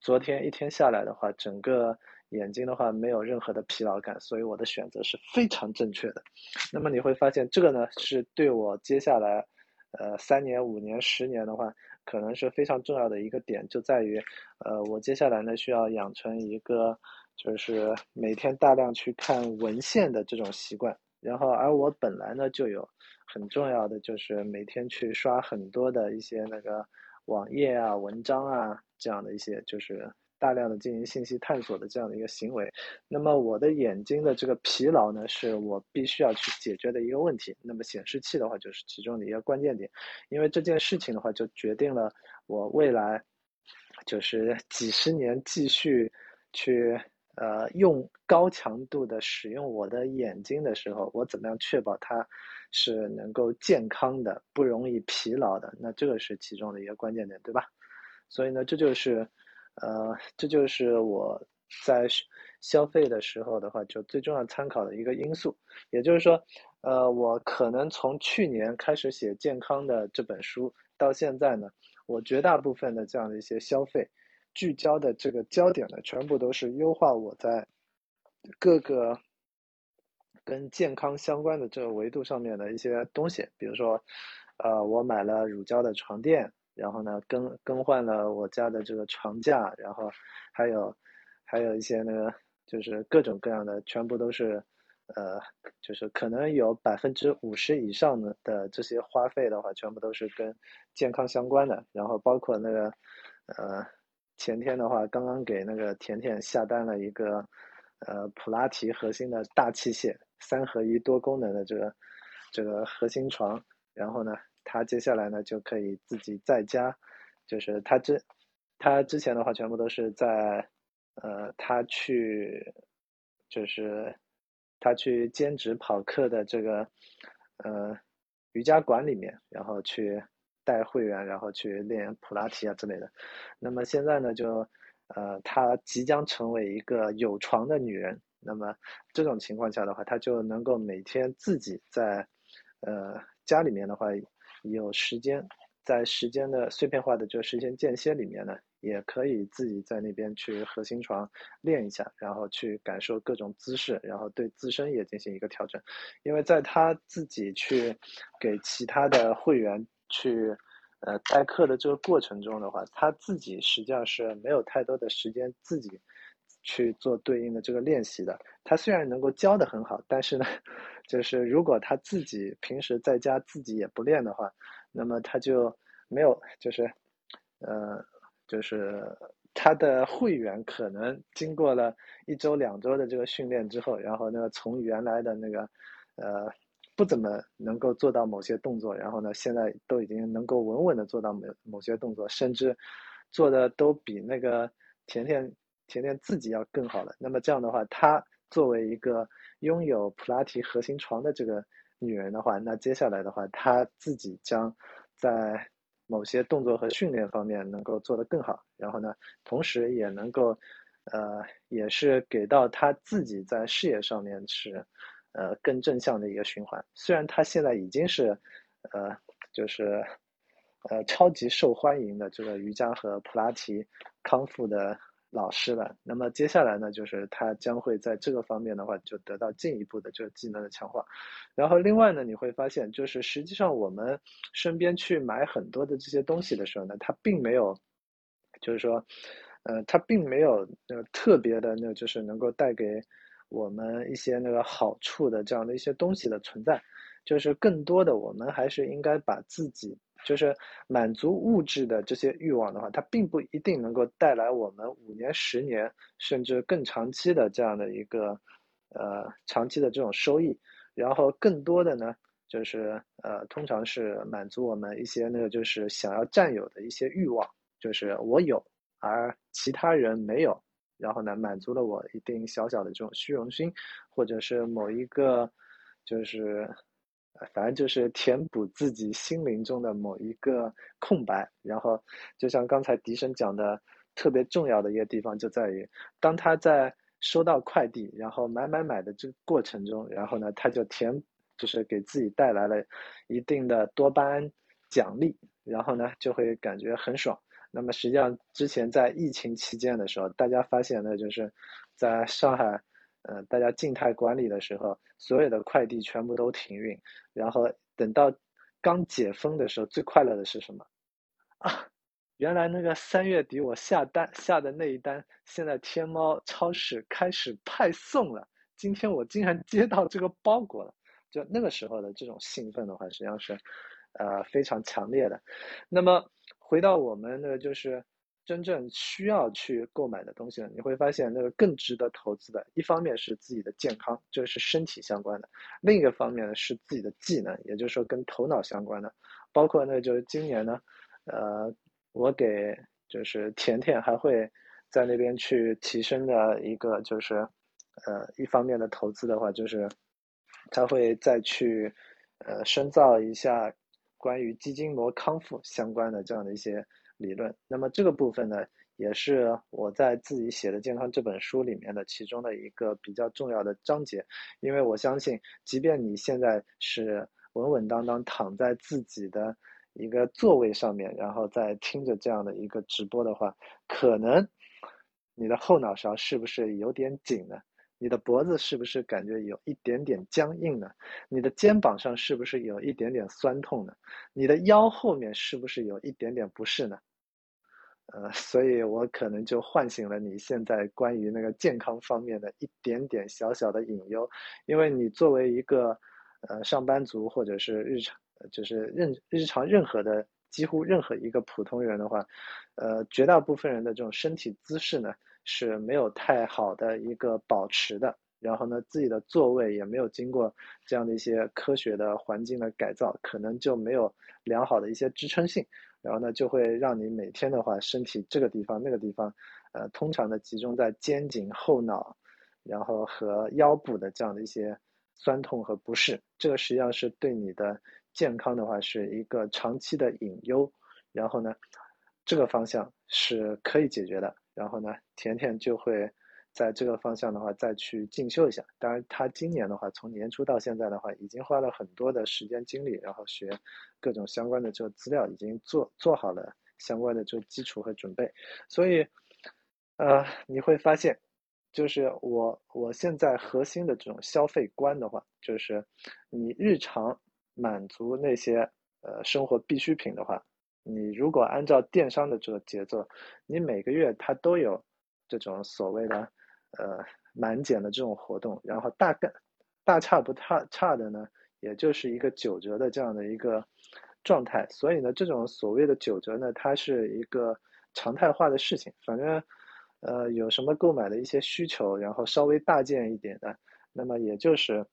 昨天一天下来的话，整个眼睛的话没有任何的疲劳感，所以我的选择是非常正确的。那么你会发现，这个呢是对我接下来，呃，三年、五年、十年的话，可能是非常重要的一个点，就在于，呃，我接下来呢需要养成一个，就是每天大量去看文献的这种习惯。然后，而我本来呢就有。很重要的就是每天去刷很多的一些那个网页啊、文章啊这样的一些，就是大量的进行信息探索的这样的一个行为。那么我的眼睛的这个疲劳呢，是我必须要去解决的一个问题。那么显示器的话，就是其中的一个关键点，因为这件事情的话，就决定了我未来就是几十年继续去。呃，用高强度的使用我的眼睛的时候，我怎么样确保它是能够健康的、不容易疲劳的？那这个是其中的一个关键点，对吧？所以呢，这就是，呃，这就是我在消费的时候的话，就最重要参考的一个因素。也就是说，呃，我可能从去年开始写健康的这本书到现在呢，我绝大部分的这样的一些消费。聚焦的这个焦点呢，全部都是优化我在各个跟健康相关的这个维度上面的一些东西。比如说，呃，我买了乳胶的床垫，然后呢，更更换了我家的这个床架，然后还有还有一些那个就是各种各样的，全部都是呃，就是可能有百分之五十以上的的这些花费的话，全部都是跟健康相关的。然后包括那个呃。前天的话，刚刚给那个甜甜下单了一个，呃，普拉提核心的大器械，三合一多功能的这个这个核心床。然后呢，他接下来呢就可以自己在家，就是他之他之前的话全部都是在，呃，他去就是他去兼职跑课的这个呃瑜伽馆里面，然后去带会员，然后去练普拉提啊之类的。那么现在呢，就呃她即将成为一个有床的女人。那么这种情况下的话，她就能够每天自己在呃家里面的话有时间，在时间的碎片化的就时间间歇里面呢。也可以自己在那边去核心床练一下，然后去感受各种姿势，然后对自身也进行一个调整。因为在他自己去给其他的会员去呃代课的这个过程中的话，他自己实际上是没有太多的时间自己去做对应的这个练习的。他虽然能够教的很好，但是呢，就是如果他自己平时在家自己也不练的话，那么他就没有就是呃。就是他的会员可能经过了一周两周的这个训练之后，然后呢，从原来的那个呃不怎么能够做到某些动作，然后呢，现在都已经能够稳稳的做到某某些动作，甚至做的都比那个甜甜甜甜自己要更好了。那么这样的话，她作为一个拥有普拉提核心床的这个女人的话，那接下来的话，她自己将在。某些动作和训练方面能够做得更好，然后呢，同时也能够，呃，也是给到她自己在事业上面是，呃，更正向的一个循环。虽然他现在已经是，呃，就是，呃，超级受欢迎的这个瑜伽和普拉提康复的。老师了，那么接下来呢，就是他将会在这个方面的话，就得到进一步的这个技能的强化。然后另外呢，你会发现，就是实际上我们身边去买很多的这些东西的时候呢，它并没有，就是说，呃，它并没有呃特别的那，就是能够带给我们一些那个好处的这样的一些东西的存在。就是更多的，我们还是应该把自己。就是满足物质的这些欲望的话，它并不一定能够带来我们五年、十年甚至更长期的这样的一个，呃，长期的这种收益。然后更多的呢，就是呃，通常是满足我们一些那个就是想要占有的一些欲望，就是我有而其他人没有，然后呢，满足了我一定小小的这种虚荣心，或者是某一个就是。反正就是填补自己心灵中的某一个空白，然后就像刚才笛声讲的，特别重要的一个地方就在于，当他在收到快递，然后买买买的这个过程中，然后呢，他就填，就是给自己带来了一定的多巴胺奖励，然后呢，就会感觉很爽。那么实际上之前在疫情期间的时候，大家发现呢，就是在上海。呃，大家静态管理的时候，所有的快递全部都停运，然后等到刚解封的时候，最快乐的是什么？啊，原来那个三月底我下单下的那一单，现在天猫超市开始派送了。今天我竟然 <laughs> 接到这个包裹了，就那个时候的这种兴奋的话，实际上是，呃，非常强烈的。那么回到我们的就是。真正需要去购买的东西呢，你会发现那个更值得投资的，一方面是自己的健康，这是身体相关的；另一个方面呢是自己的技能，也就是说跟头脑相关的。包括呢，就是今年呢，呃，我给就是甜甜还会在那边去提升的一个就是，呃，一方面的投资的话，就是他会再去呃深造一下关于肌筋膜康复相关的这样的一些。理论，那么这个部分呢，也是我在自己写的《健康》这本书里面的其中的一个比较重要的章节，因为我相信，即便你现在是稳稳当当躺在自己的一个座位上面，然后在听着这样的一个直播的话，可能你的后脑勺是不是有点紧呢？你的脖子是不是感觉有一点点僵硬呢？你的肩膀上是不是有一点点酸痛呢？你的腰后面是不是有一点点不适呢？呃，所以我可能就唤醒了你现在关于那个健康方面的一点点小小的隐忧，因为你作为一个呃上班族或者是日常就是任日常任何的几乎任何一个普通人的话，呃，绝大部分人的这种身体姿势呢是没有太好的一个保持的，然后呢自己的座位也没有经过这样的一些科学的环境的改造，可能就没有良好的一些支撑性。然后呢，就会让你每天的话，身体这个地方、那个地方，呃，通常的集中在肩颈后脑，然后和腰部的这样的一些酸痛和不适，这个实际上是对你的健康的话是一个长期的隐忧。然后呢，这个方向是可以解决的。然后呢，甜甜就会在这个方向的话再去进修一下。当然，他今年的话，从年初到现在的话，已经花了很多的时间精力，然后学各种相关的这个资料，已经做做好了相关的这个基础和准备。所以，呃，你会发现，就是我我现在核心的这种消费观的话，就是你日常满足那些呃生活必需品的话。你如果按照电商的这个节奏，你每个月它都有这种所谓的呃满减的这种活动，然后大概大差不差差的呢，也就是一个九折的这样的一个状态。所以呢，这种所谓的九折呢，它是一个常态化的事情。反正呃有什么购买的一些需求，然后稍微大件一点的，那么也就是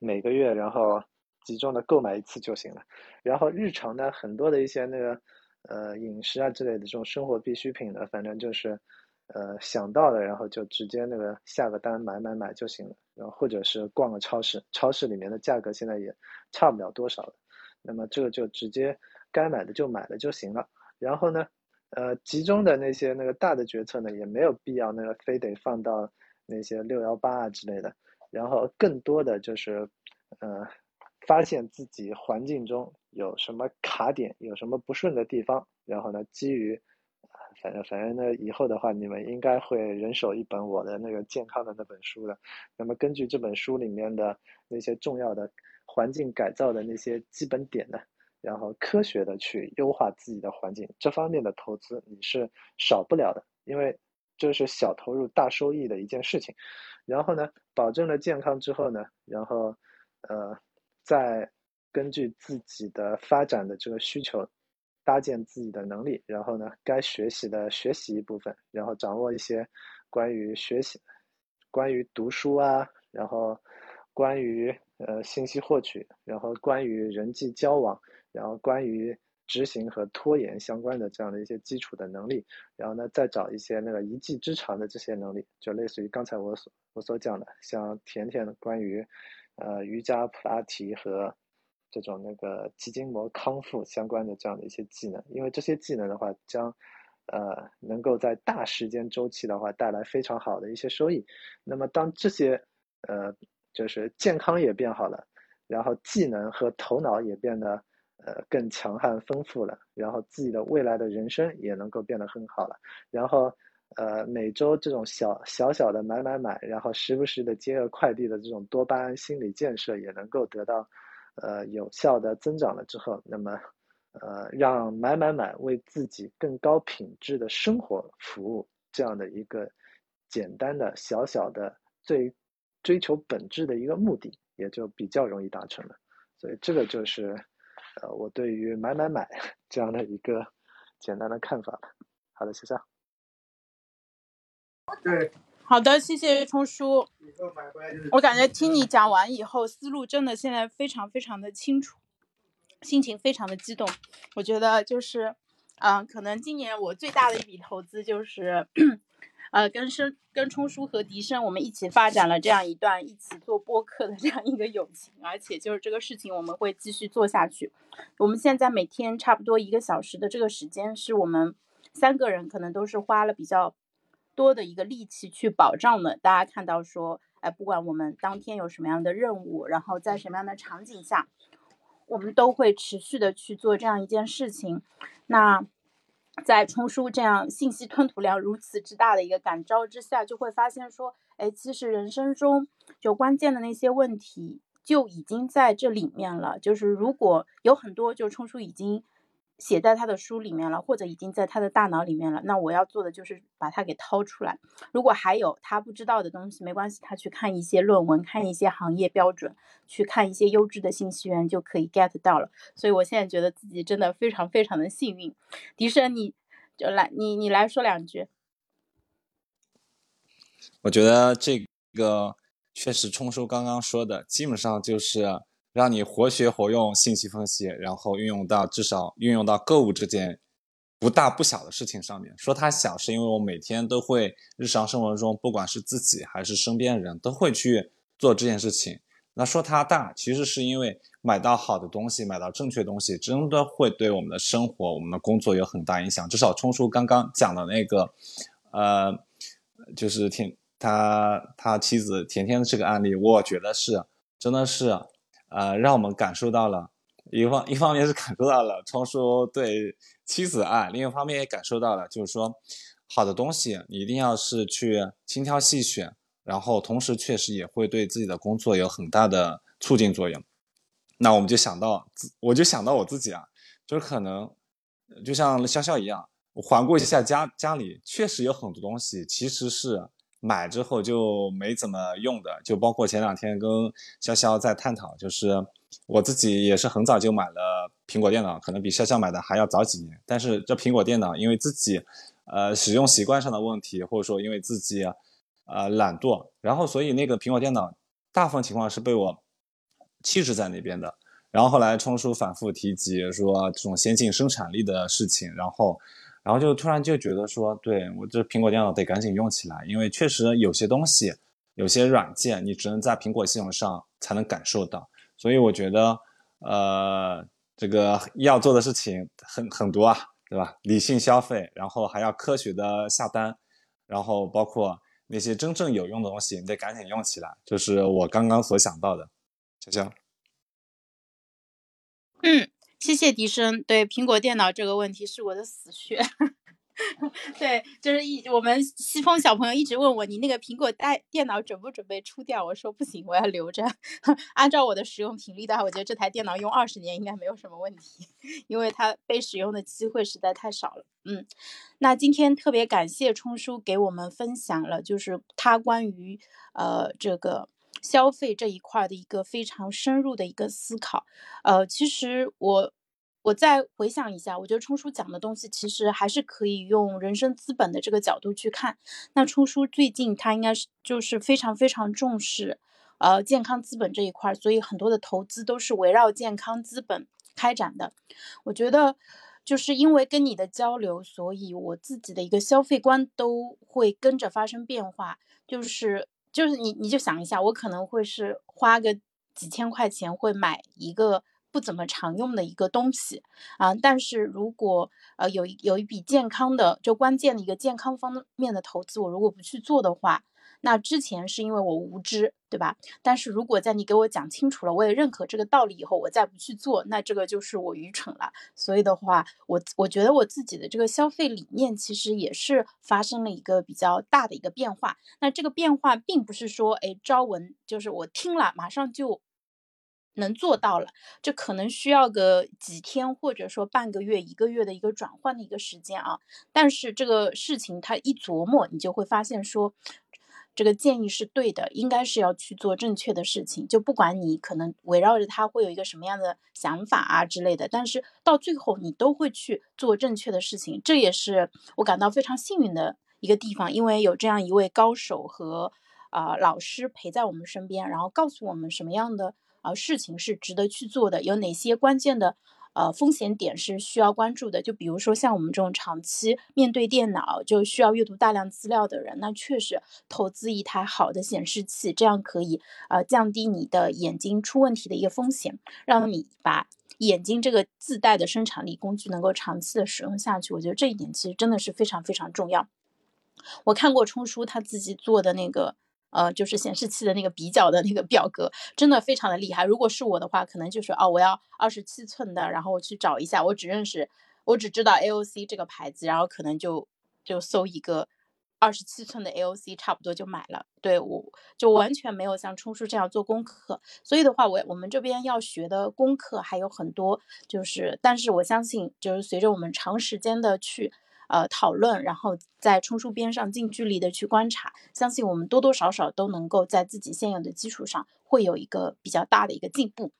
每个月然后。集中的购买一次就行了，然后日常呢，很多的一些那个呃饮食啊之类的这种生活必需品呢，反正就是呃想到了，然后就直接那个下个单买买买就行了，然后或者是逛个超市，超市里面的价格现在也差不了多少了，那么这个就直接该买的就买了就行了。然后呢，呃集中的那些那个大的决策呢，也没有必要那个非得放到那些六幺八啊之类的，然后更多的就是呃。发现自己环境中有什么卡点，有什么不顺的地方，然后呢，基于，反正反正呢，以后的话，你们应该会人手一本我的那个健康的那本书的。那么根据这本书里面的那些重要的环境改造的那些基本点呢，然后科学的去优化自己的环境，这方面的投资你是少不了的，因为这是小投入大收益的一件事情。然后呢，保证了健康之后呢，然后，呃。再根据自己的发展的这个需求，搭建自己的能力，然后呢，该学习的学习一部分，然后掌握一些关于学习、关于读书啊，然后关于呃信息获取，然后关于人际交往，然后关于执行和拖延相关的这样的一些基础的能力，然后呢，再找一些那个一技之长的这些能力，就类似于刚才我所我所讲的，像甜甜的关于。呃，瑜伽、普拉提和这种那个肌筋膜康复相关的这样的一些技能，因为这些技能的话，将呃能够在大时间周期的话带来非常好的一些收益。那么，当这些呃就是健康也变好了，然后技能和头脑也变得呃更强悍丰富了，然后自己的未来的人生也能够变得很好了，然后。呃，每周这种小小小的买买买，然后时不时的接个快递的这种多巴胺心理建设也能够得到，呃，有效的增长了之后，那么，呃，让买买买为自己更高品质的生活服务，这样的一个简单的小小的最追求本质的一个目的，也就比较容易达成了。所以这个就是，呃，我对于买买买 <laughs> 这样的一个简单的看法。好的，谢谢。对，好的，谢谢冲叔。我感觉听你讲完以后，思路真的现在非常非常的清楚，心情非常的激动。我觉得就是，嗯，可能今年我最大的一笔投资就是，呃，跟生跟冲叔和笛声我们一起发展了这样一段一起做播客的这样一个友情，而且就是这个事情我们会继续做下去。我们现在每天差不多一个小时的这个时间，是我们三个人可能都是花了比较。多的一个力气去保障的，大家看到说，哎，不管我们当天有什么样的任务，然后在什么样的场景下，我们都会持续的去做这样一件事情。那在冲叔这样信息吞吐量如此之大的一个感召之下，就会发现说，哎，其实人生中就关键的那些问题就已经在这里面了。就是如果有很多，就冲叔已经。写在他的书里面了，或者已经在他的大脑里面了。那我要做的就是把它给掏出来。如果还有他不知道的东西，没关系，他去看一些论文，看一些行业标准，去看一些优质的信息源，就可以 get 到了。所以我现在觉得自己真的非常非常的幸运。迪生，你就来，你你来说两句。我觉得这个确实冲叔刚刚说的，基本上就是。让你活学活用信息分析，然后运用到至少运用到购物这件不大不小的事情上面。说它小，是因为我每天都会日常生活中，不管是自己还是身边人都会去做这件事情。那说它大，其实是因为买到好的东西，买到正确东西，真的会对我们的生活、我们的工作有很大影响。至少冲叔刚刚讲的那个，呃，就是田他他妻子甜甜的这个案例，我觉得是真的是，呃，让我们感受到了一方一方面是感受到了冲叔对妻子爱，另一方面也感受到了，就是说好的东西你一定要是去精挑细选。然后，同时确实也会对自己的工作有很大的促进作用。那我们就想到，我就想到我自己啊，就是可能就像潇潇一样，我环顾一下家家里，确实有很多东西其实是买之后就没怎么用的。就包括前两天跟潇潇在探讨，就是我自己也是很早就买了苹果电脑，可能比潇潇买的还要早几年。但是这苹果电脑因为自己呃使用习惯上的问题，或者说因为自己。啊，懒惰，然后所以那个苹果电脑大部分情况是被我弃置在那边的。然后后来冲叔反复提及说这种先进生产力的事情，然后，然后就突然就觉得说，对我这苹果电脑得赶紧用起来，因为确实有些东西，有些软件你只能在苹果系统上才能感受到。所以我觉得，呃，这个要做的事情很很多啊，对吧？理性消费，然后还要科学的下单，然后包括。那些真正有用的东西，你得赶紧用起来。就是我刚刚所想到的，潇潇。嗯，谢谢笛声。对苹果电脑这个问题是我的死穴。<laughs> 对，就是一我们西风小朋友一直问我，你那个苹果带电脑准不准备出掉？我说不行，我要留着。<laughs> 按照我的使用频率的话，我觉得这台电脑用二十年应该没有什么问题，<laughs> 因为它被使用的机会实在太少了。嗯，那今天特别感谢冲叔给我们分享了，就是他关于呃这个消费这一块的一个非常深入的一个思考。呃，其实我。我再回想一下，我觉得冲叔讲的东西其实还是可以用人生资本的这个角度去看。那冲叔最近他应该是就是非常非常重视，呃，健康资本这一块，所以很多的投资都是围绕健康资本开展的。我觉得就是因为跟你的交流，所以我自己的一个消费观都会跟着发生变化。就是就是你你就想一下，我可能会是花个几千块钱会买一个。不怎么常用的一个东西啊，但是如果呃有有一笔健康的就关键的一个健康方面的投资，我如果不去做的话，那之前是因为我无知，对吧？但是如果在你给我讲清楚了，我也认可这个道理以后，我再不去做，那这个就是我愚蠢了。所以的话，我我觉得我自己的这个消费理念其实也是发生了一个比较大的一个变化。那这个变化并不是说，哎，朝闻就是我听了马上就。能做到了，这可能需要个几天，或者说半个月、一个月的一个转换的一个时间啊。但是这个事情它一琢磨，你就会发现说，这个建议是对的，应该是要去做正确的事情。就不管你可能围绕着它会有一个什么样的想法啊之类的，但是到最后你都会去做正确的事情。这也是我感到非常幸运的一个地方，因为有这样一位高手和啊老师陪在我们身边，然后告诉我们什么样的。啊，事情是值得去做的，有哪些关键的呃风险点是需要关注的？就比如说像我们这种长期面对电脑就需要阅读大量资料的人，那确实投资一台好的显示器，这样可以呃降低你的眼睛出问题的一个风险，让你把眼睛这个自带的生产力工具能够长期的使用下去。我觉得这一点其实真的是非常非常重要。我看过冲叔他自己做的那个。呃，就是显示器的那个比较的那个表格，真的非常的厉害。如果是我的话，可能就是哦，我要二十七寸的，然后我去找一下，我只认识，我只知道 AOC 这个牌子，然后可能就就搜一个二十七寸的 AOC，差不多就买了。对我就完全没有像冲叔这样做功课，所以的话，我我们这边要学的功课还有很多，就是但是我相信，就是随着我们长时间的去。呃，讨论，然后在冲叔边上近距离的去观察，相信我们多多少少都能够在自己现有的基础上会有一个比较大的一个进步。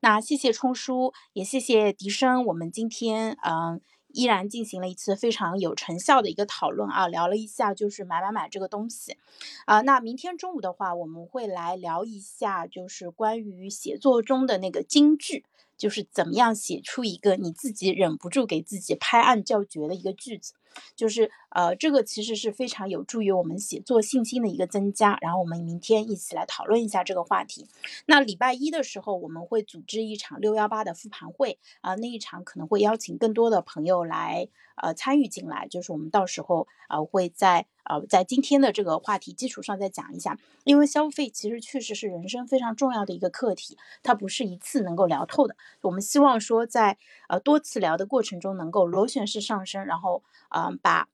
那谢谢冲叔，也谢谢笛声，我们今天嗯依然进行了一次非常有成效的一个讨论啊，聊了一下就是买买买这个东西啊。那明天中午的话，我们会来聊一下就是关于写作中的那个金句。就是怎么样写出一个你自己忍不住给自己拍案叫绝的一个句子。就是呃，这个其实是非常有助于我们写作信心的一个增加。然后我们明天一起来讨论一下这个话题。那礼拜一的时候，我们会组织一场六幺八的复盘会啊，那一场可能会邀请更多的朋友来呃参与进来。就是我们到时候呃会在呃在今天的这个话题基础上再讲一下，因为消费其实确实是人生非常重要的一个课题，它不是一次能够聊透的。我们希望说在呃多次聊的过程中，能够螺旋式上升，然后啊。嗯，把，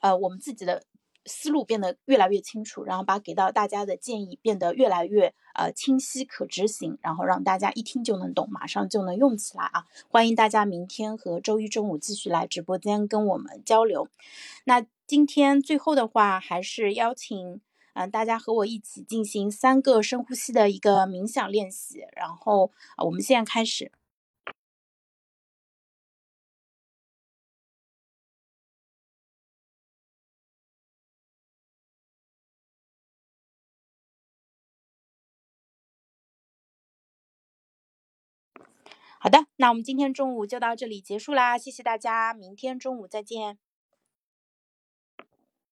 呃，我们自己的思路变得越来越清楚，然后把给到大家的建议变得越来越呃清晰可执行，然后让大家一听就能懂，马上就能用起来啊！欢迎大家明天和周一中午继续来直播间跟我们交流。那今天最后的话，还是邀请嗯大家和我一起进行三个深呼吸的一个冥想练习，然后我们现在开始。好的，那我们今天中午就到这里结束啦，谢谢大家，明天中午再见。